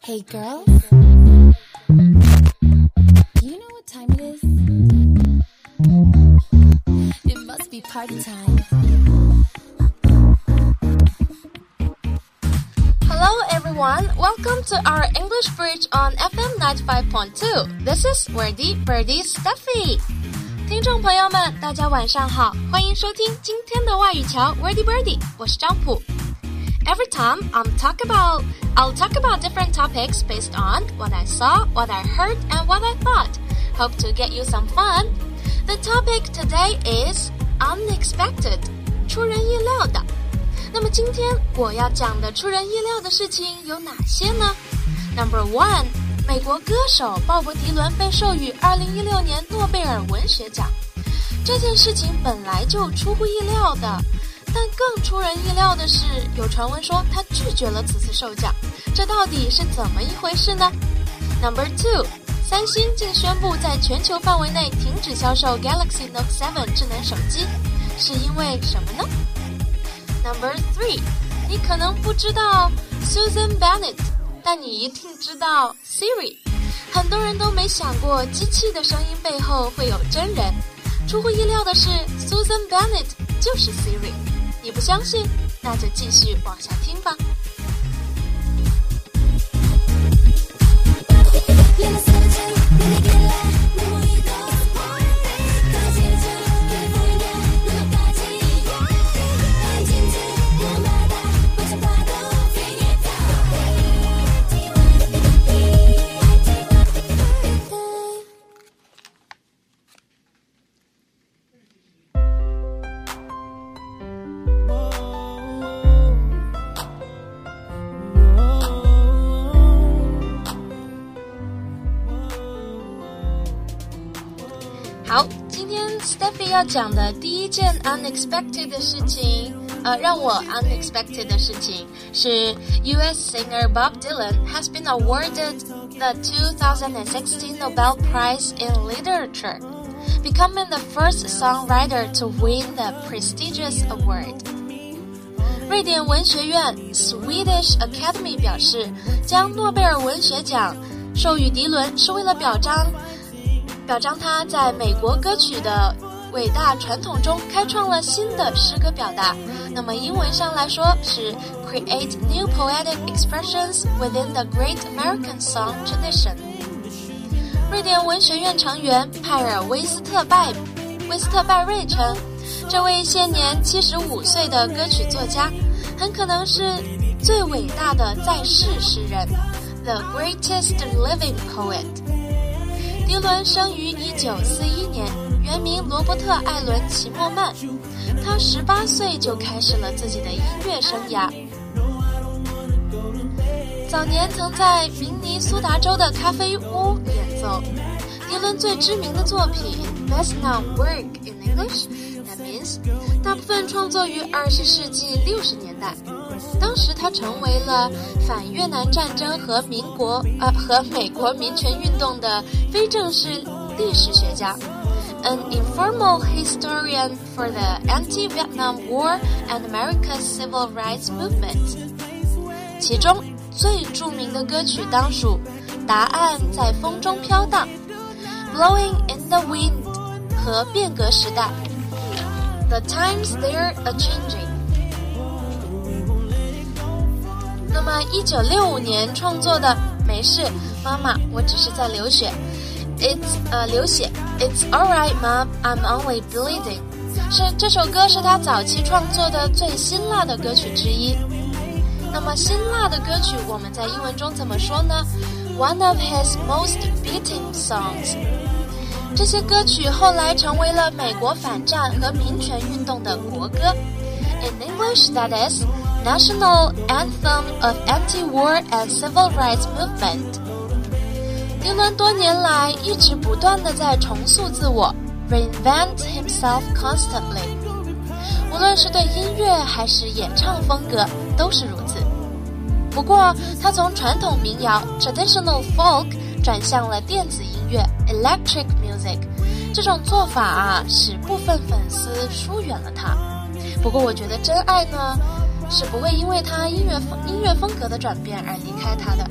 Hey girls, do you know what time it is? It must be party time. Hello everyone, welcome to our English Bridge on FM 95.2. This is Wordy Birdie Stephy. 听众朋友们，大家晚上好，欢迎收听今天的外语桥 Wordy Birdy，我是张普。Every time I'm talk about, I'll talk about different topics based on what I saw, what I heard, and what I thought. Hope to get you some fun. The topic today is unexpected，出人意料的。那么今天我要讲的出人意料的事情有哪些呢？Number one，美国歌手鲍勃迪伦被授予2016年诺贝尔文学奖。这件事情本来就出乎意料的， 但更出人意料的是，有传闻说他拒绝了此次授奖。这到底是怎么一回事呢？Number two，三星竟宣布在全球范围内停止销售 Galaxy Note 7智能手机，是因为什么呢？Number three，你可能不知道 Susan Bennett，但你一定知道 Siri。很多人都没想过机器的声音背后会有真人。出乎意料的是，Susan Bennett 就是 Siri。你不相信？那就继续往下听吧。讲的第一件 unexpected 的事情，呃，让我 unexpected 的事情是 U.S. singer Bob Dylan has been awarded the 2016 Nobel Prize in Literature, becoming the first songwriter to win the prestigious award. 瑞典文学院 Swedish Academy 表示，将诺贝尔文学奖授予迪伦是为了表彰。表彰他在美国歌曲的 伟大传统中开创了新的诗歌表达。那么英文上来说是 create new poetic expressions within the great American song tradition。瑞典文学院成员派尔威斯特拜威斯特拜瑞称，这位现年七十五岁的歌曲作家，很可能是最伟大的在世诗人，the greatest living poet。迪伦生于一九四一年，原名罗伯特·艾伦·齐默曼。他十八岁就开始了自己的音乐生涯。早年曾在明尼苏达州的咖啡屋演奏。迪伦最知名的作品《Best Known Work in English》，That means，大部分创作于二十世纪六十年代。当时他成为了反越南战争和民国呃和美国民权运动的非正式历史学家，an informal historian for the anti-Vietnam War and America's civil rights movement。其中最着名的歌曲当属《答案在风中飘荡》，Blowing in the Wind 和变革时代，The times they're a changing。 那么，一九六五年创作的《没事，妈妈，我只是在流血》，It's 呃流血，It's alright, mom, I'm only bleeding，是这首歌是他早期创作的最辛辣的歌曲之一。那么辛辣的歌曲我们在英文中怎么说呢？One of his most beating songs。这些歌曲后来成为了美国反战和民权运动的国歌。In English, that is. National Anthem of Anti-War and Civil Rights Movement。迪伦多年来一直不断的在重塑自我，reinvent himself constantly。无论是对音乐还是演唱风格都是如此。不过，他从传统民谣 （traditional folk） 转向了电子音乐 （electric music）。这种做法啊，使部分粉丝疏远了他。不过，我觉得真爱呢。是不会因为他音乐风音乐风格的转变而离开他的。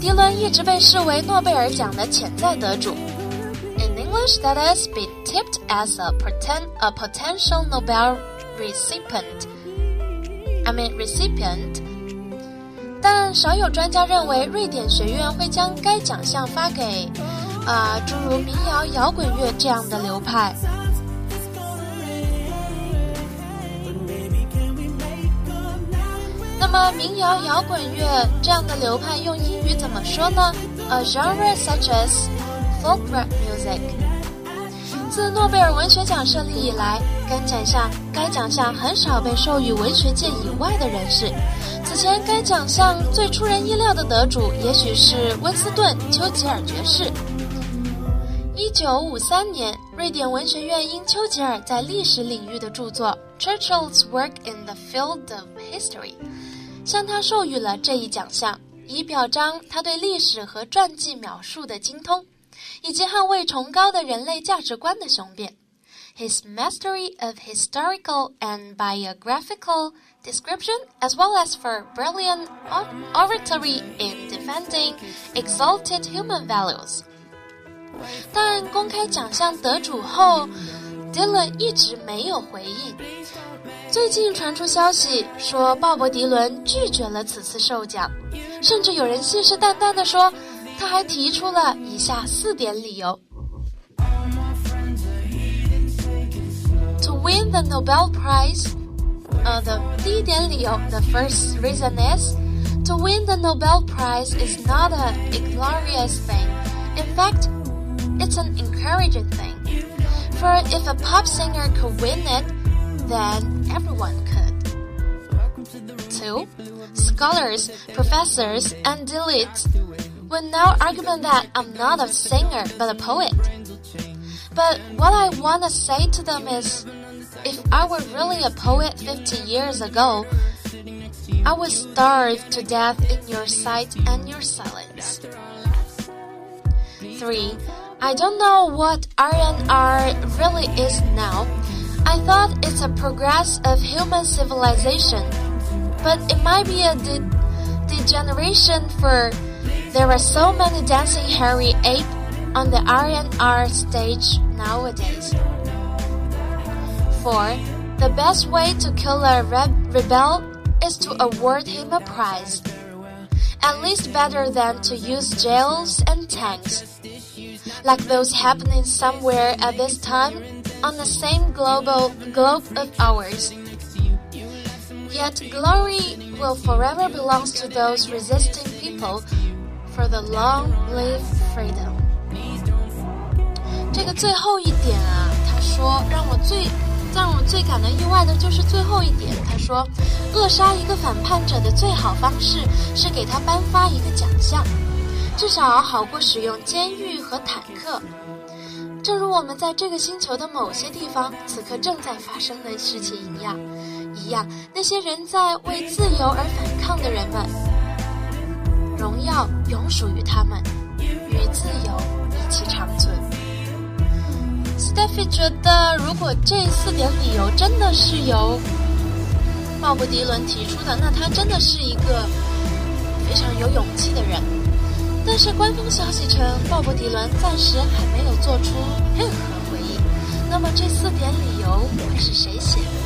迪伦一直被视为诺贝尔奖的潜在得主。In English, that is, be tipped as a poten a potential Nobel recipient. I mean recipient. 但少有专家认为瑞典学院会将该奖项发给，啊，诸如民谣摇滚乐这样的流派。那么，民谣摇滚乐这样的流派用英语怎么说呢？A genre such as folk rock music。自诺贝尔文学奖设立以来，该奖项该奖项很少被授予文学界以外的人士。此前，该奖项最出人意料的得主，也许是温斯顿·丘吉尔爵士。一九五三年，瑞典文学院因丘吉尔在历史领域的著作《Churchill's Work in the Field of History》。向他授予了这一奖项，以表彰他对历史和传记描述的精通，以及捍卫崇高的人类价值观的雄辩。His mastery of historical and biographical description, as well as for brilliant oratory in defending exalted human values。但公开奖项得主后 ，Dylan 一直没有回应。最近传出消息说，鲍勃·迪伦拒绝了此次授奖，甚至有人信誓旦旦地说，他还提出了以下四点理由：To win the Nobel Prize，呃的第一点理由，the first reason is to win the Nobel Prize is not a glorious thing. In fact, it's an encouraging thing. For if a pop singer could win it, then everyone could. 2. Scholars, professors, and elites would now argument that I'm not a singer but a poet. But what I want to say to them is if I were really a poet 50 years ago, I would starve to death in your sight and your silence. 3. I don't know what R&R really is now I thought it's a progress of human civilization, but it might be a de degeneration for there are so many dancing hairy ape on the R&R stage nowadays. 4. The best way to kill a re rebel is to award him a prize. At least better than to use jails and tanks Like those happening somewhere at this time on the same global globe of ours. Yet glory will forever belong to those resisting people for the long live freedom. 这个最后一点啊，他说让我最让我最感到意外的就是最后一点。他说，扼杀一个反叛者的最好方式是给他颁发一个奖项， 至少好过使用监狱和坦克。正如我们在这个星球的某些地方此刻正在发生的事情一样，一样，那些人在为自由而反抗的人们，荣耀永属于他们，与自由一起长存。Stephy 觉得，如果这四点理由真的是由鲍勃迪伦提出的，那他真的是一个非常有勇气的人。但是官方消息称，鲍勃迪伦暂时还没有做出任何回应。那么这四点理由会是谁写的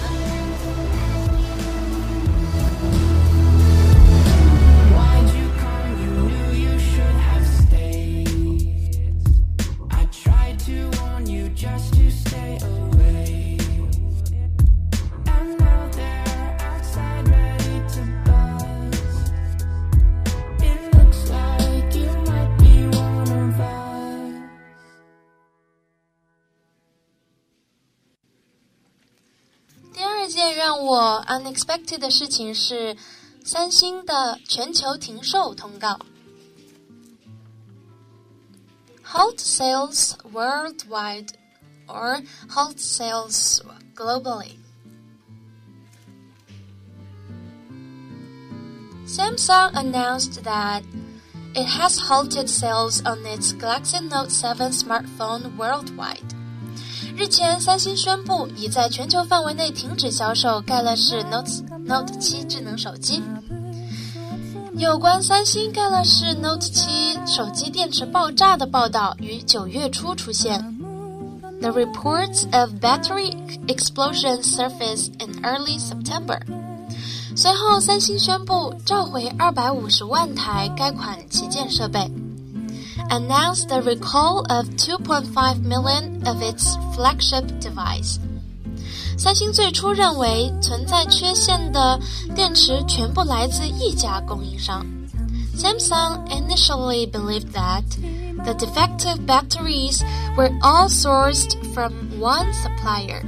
我 unexpected 的事情是，三星的全球停售通告。Halt sales worldwide or halt sales globally. Samsung announced that it has halted sales on its Galaxy Note 7 smartphone worldwide. 日前，三星宣布已在全球范围内停止销售盖乐世 Note Note 7智能手机。有关三星盖乐世 Note 7手机电池爆炸的报道于九月初出现。The reports of battery explosion surfaced in early September. 随后，三星宣布召回二百五十万台该款旗舰设备。announced the recall of 2.5 million of its flagship device. 三星最初认为存在缺陷的电池全部来自一家供应商。Samsung initially believed that the defective batteries were all sourced from one supplier.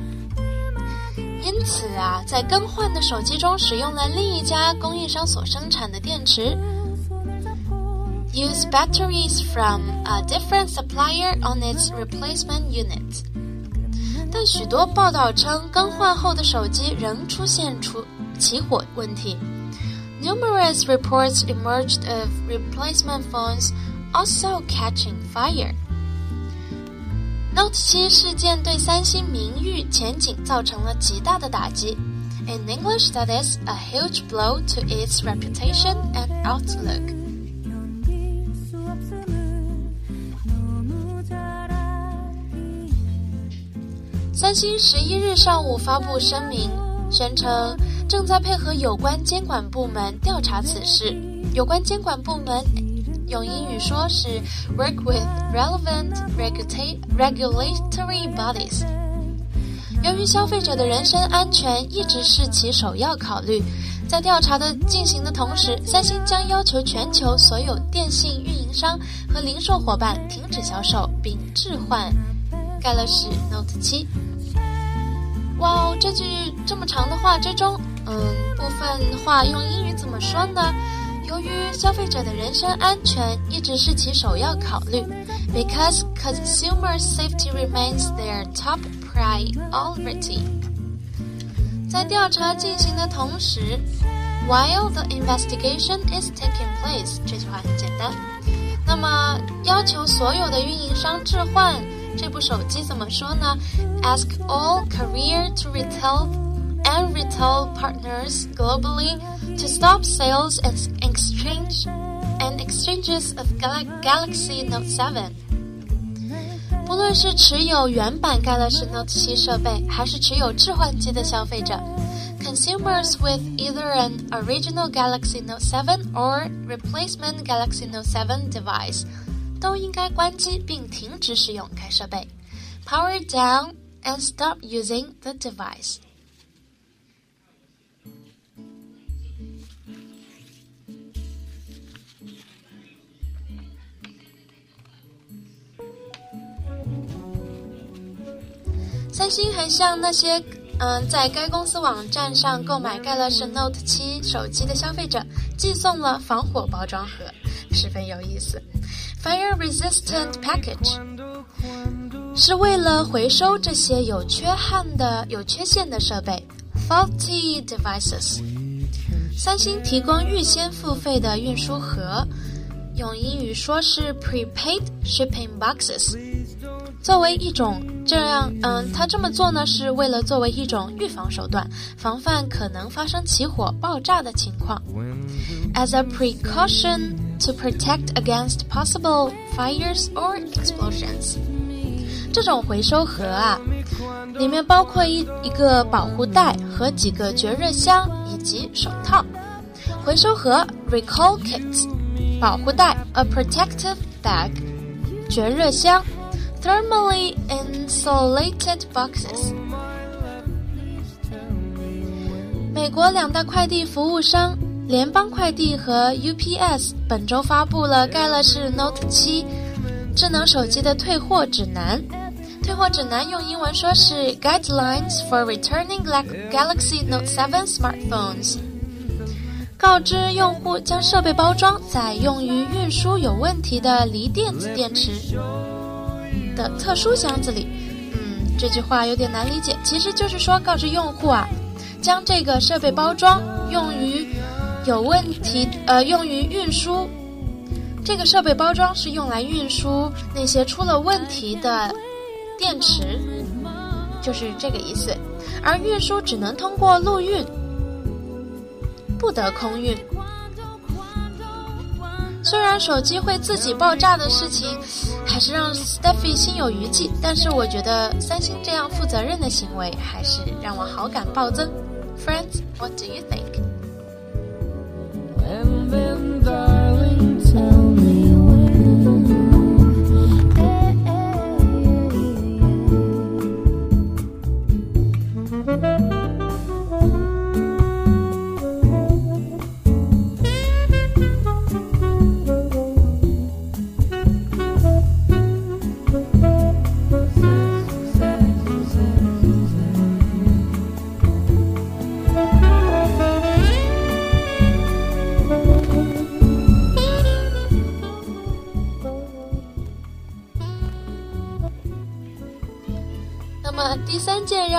因此啊，在更换的手机中使用了另一家供应商所生产的电池。 use batteries from a different supplier on its replacement unit. 但许多报道称，更换后的手机仍出现出起火问题。Numerous reports emerged of replacement phones also catching fire. Note 7事件对三星名誉前景造成了极大的打击。In English, that is a huge blow to its reputation and outlook. 三星十一日上午发布声明，宣称正在配合有关监管部门调查此事。有关监管部门用英语说是 “work with relevant regulatory bodies”。由于消费者的人身安全一直是其首要考虑，在调查的进行的同时，三星将要求全球所有电信运营商和零售伙伴停止销售并置换盖乐世 Note 7。哇哦，这句这么长的话之中，嗯，部分话用英语怎么说呢？由于消费者的人身安全一直是其首要考虑，because consumer safety remains their top priority。在调查进行的同时，while the investigation is taking place，这句话很简单。那么，要求所有的运营商置换。这部手机怎么说呢？Ask all career to retail and retail partners globally to stop sales and exchange and exchanges of Galaxy Note 7。不论是持有原版 Galaxy Note 7设备，还是持有置换机的消费者，consumers with either an original Galaxy Note 7 or replacement Galaxy Note 7 device 都应该关机并停止使用该设备。Power down and stop using the device. 三星还向那些嗯在该公司网站上购买盖乐世 Note 7手机的消费者寄送了防火包装盒，十分有意思。Fire-resistant package 是为了回收这些有缺憾的、有缺陷的设备。Faulty devices，三星提供预先付费的运输盒，用英语说是 prepaid shipping boxes。作为一种这样，嗯，他这么做呢，是为了作为一种预防手段，防范可能发生起火、爆炸的情况。As a precaution。to protect against possible fires or explosions。这种回收盒啊，里面包括一一个保护袋和几个绝热箱以及手套。回收盒 recall kit，保护袋 a protective bag，绝热箱 thermally insulated boxes。美国两大快递服务商。 联邦快递和 UPS 本周发布了盖乐世 Note 7智能手机的退货指南。退货指南用英文说是 Guidelines for Returning Galaxy Note 7 Smartphones，告知用户将设备包装在用于运输有问题的锂电子电池的特殊箱子里。嗯，这句话有点难理解，其实就是说告知用户啊，将这个设备包装用于。有问题，呃，用于运输。这个设备包装是用来运输那些出了问题的电池。就是这个意思。而运输只能通过陆运，不得空运。虽然手机会自己爆炸的事情，还是让 Stephy 心有余悸，但是我觉得三星这样负责任的行为，还是让我好感暴增。Friends, what do you think? And then, darling, tell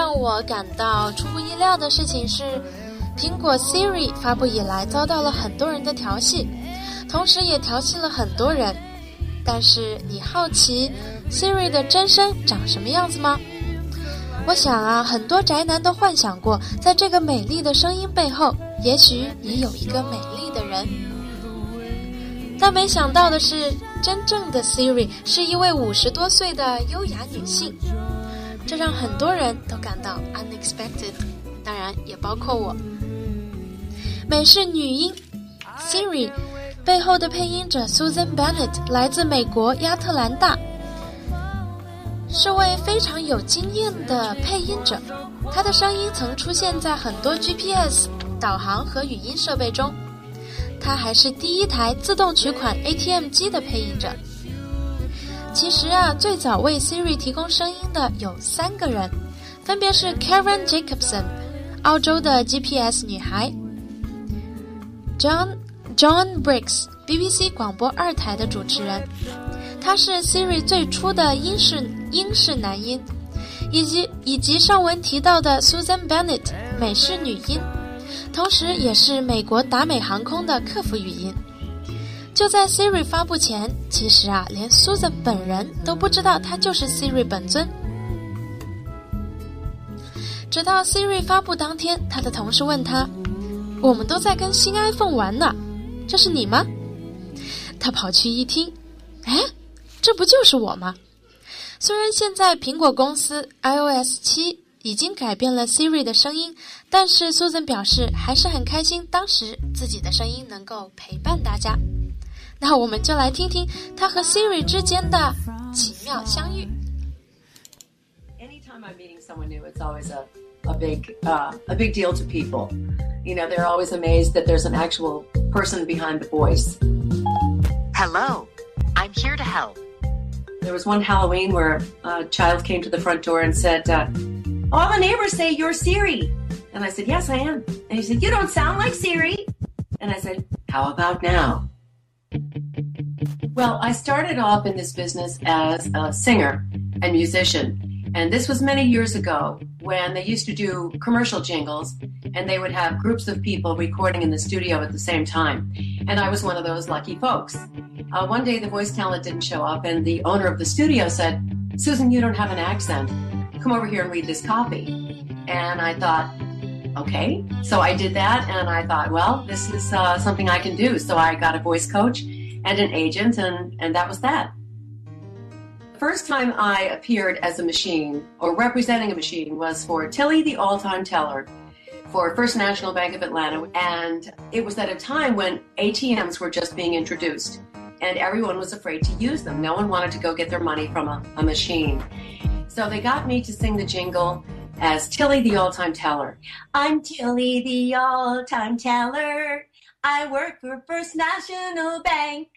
让我感到出乎意料的事情是，苹果 Siri 发布以来遭到了很多人的调戏，同时也调戏了很多人。但是你好奇 Siri 的真身长什么样子吗？我想啊，很多宅男都幻想过，在这个美丽的声音背后，也许也有一个美丽的人。但没想到的是，真正的 Siri 是一位五十多岁的优雅女性。这让很多人都感到 unexpected，当然也包括我。美式女音 Siri 背后的配音者 Susan Bennett 来自美国亚特兰大，是位非常有经验的配音者。她的声音曾出现在很多 GPS 导航和语音设备中。她还是第一台自动取款 ATM 机的配音者。其实啊，最早为 Siri 提供声音的有三个人，分别是 Karen Jacobson，澳洲的 GPS 女孩；John John Briggs，BBC 广播二台的主持人，他是 Siri 最初的英式英式男音；以及以及上文提到的 Susan Bennett，美式女音，同时也是美国达美航空的客服语音。就在 Siri 发布前，其实啊，连 Susan 本人都不知道她就是 Siri 本尊。直到 Siri 发布当天，他的同事问他：“我们都在跟新 iPhone 玩呢，这是你吗？”他跑去一听，哎，这不就是我吗？虽然现在苹果公司 iOS 七已经改变了 Siri 的声音，但是 Susan 表示还是很开心，当时自己的声音能够陪伴大家。那我们就来听听他和 Siri 之间的奇妙相遇。Anytime I'm meeting someone new, it's always a a big uh, a big deal to people. You know, they're always amazed that there's an actual person behind the voice. Hello, I'm here to help. There was one Halloween where a child came to the front door and said, uh, "All the neighbors say you're Siri," and I said, "Yes, I am." And he said, "You don't sound like Siri," and I said, "How about now?" Well, I started off in this business as a singer and musician. And this was many years ago when they used to do commercial jingles and they would have groups of people recording in the studio at the same time. And I was one of those lucky folks. Uh, one day the voice talent didn't show up and the owner of the studio said, Susan, you don't have an accent. Come over here and read this copy. And I thought, okay. So I did that and I thought, well, this is uh, something I can do. So I got a voice coach and an agent, and, and that was that. First time I appeared as a machine or representing a machine was for Tillie the All Time Teller for First National Bank of Atlanta. And it was at a time when ATMs were just being introduced and everyone was afraid to use them. No one wanted to go get their money from a, a machine. So they got me to sing the jingle as Tillie the All Time Teller. I'm Tillie the All Time Teller. I work for First National Bank.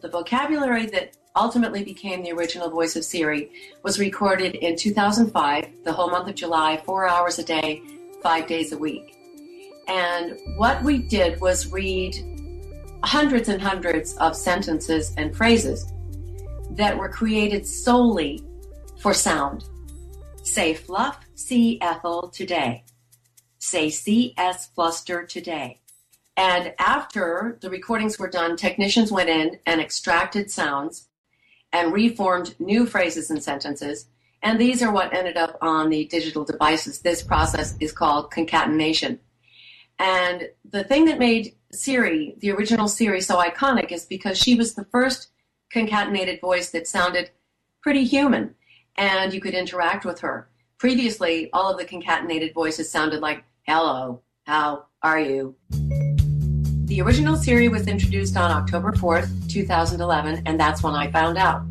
The vocabulary that ultimately became the original voice of Siri was recorded in 2005, the whole month of July, four hours a day, five days a week. And what we did was read hundreds and hundreds of sentences and phrases that were created solely for sound. Say fluff, see Ethel today. Say CS fluster today. And after the recordings were done, technicians went in and extracted sounds and reformed new phrases and sentences And these are what ended up on the digital devices. This process is called concatenation. And the thing that made Siri, the original Siri, so iconic is because she was the first concatenated voice that sounded pretty human and you could interact with her. Previously, all of the concatenated voices sounded like, hello, how are you? The original Siri was introduced on October 4th, 2011, and that's when I found out.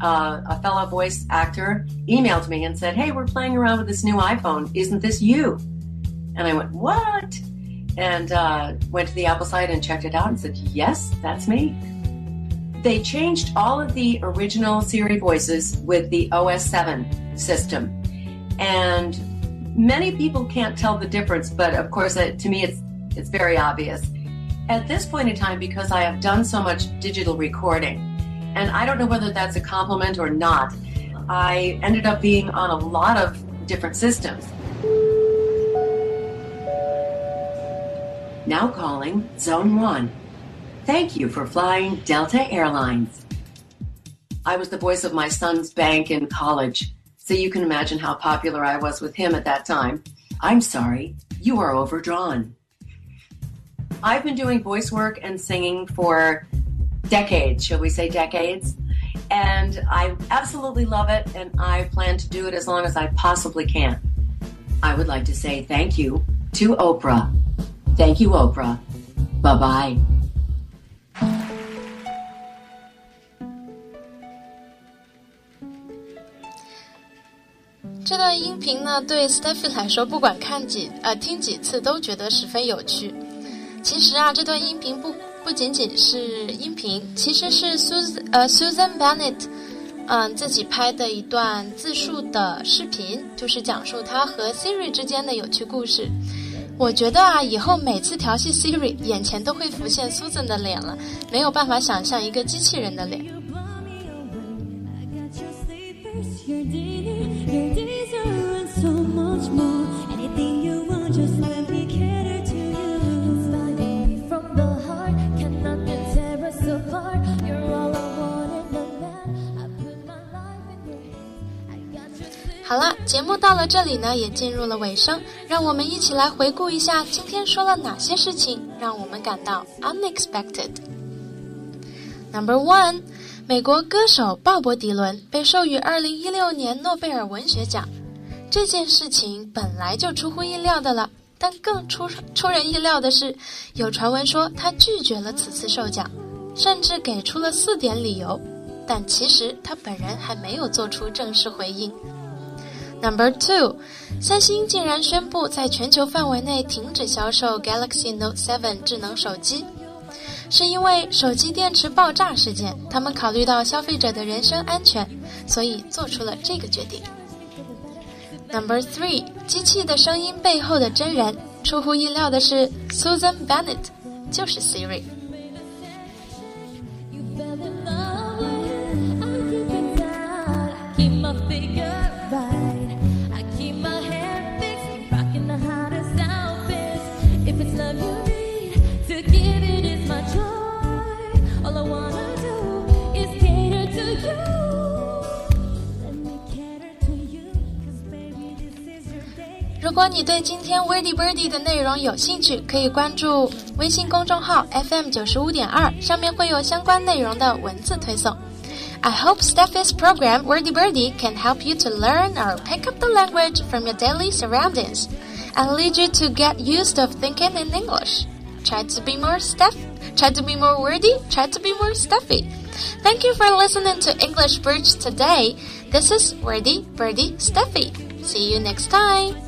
Uh, a fellow voice actor emailed me and said, Hey, we're playing around with this new iPhone. Isn't this you? And I went, What? And uh, went to the Apple site and checked it out and said, Yes, that's me. They changed all of the original Siri voices with the OS 7 system. And many people can't tell the difference, but of course, it, to me, it's, it's very obvious. At this point in time, because I have done so much digital recording, and I don't know whether that's a compliment or not, I ended up being on a lot of different systems. Now calling Zone 1. Thank you for flying Delta Airlines. I was the voice of my son's bank in college, so you can imagine how popular I was with him at that time. I'm sorry, you are overdrawn. I've been doing voice work and singing for decades, shall we say decades? And I absolutely love it, and I plan to do it as long as I possibly can. I would like to say thank you to Oprah. Thank you, Oprah. Bye bye. 这段音频呢，对 Steffi 来说，不管看几呃听几次，都觉得十分有趣。 其实啊，这段音频不不仅仅是音频，其实是 Susan 呃 Susan Bennett 嗯自己拍的一段自述的视频，就是讲述他和 Siri 之间的有趣故事。我觉得啊，以后每次调戏 Siri，眼前都会浮现 Susan 的脸了，没有办法想象一个机器人的脸。Your dinner, your dessert, and so much more. 好了，节目到了这里呢，也进入了尾声，让我们一起来回顾一下今天说了哪些事情让我们感到 unexpected。Number one，美国歌手鲍勃迪伦被授予2016年诺贝尔文学奖，这件事情本来就出乎意料的了，但更出出人意料的是，有传闻说他拒绝了此次授奖，甚至给出了四点理由，但其实他本人还没有做出正式回应。Number two，三星竟然宣布在全球范围内停止销售 Galaxy Note 7智能手机，是因为手机电池爆炸事件，他们考虑到消费者的人身安全，所以做出了这个决定。Number three，机器的声音背后的真人，出乎意料的是 Susan Bennett，就是 Siri。如果你对今天 Wordy Birdy 的内容有兴趣，可以关注微信公众号 FM 九十五点二，上面会有相关内容的文字推送。I hope Steffi's program Wordy Birdy can help you to learn or pick up the language from your daily surroundings and lead you to get used of thinking in English. Try to be more Steph, try to be more wordy, try to be more Steffi. Thank you for listening to English Bridge today. This is Wordy Birdie Steffi. See you next time.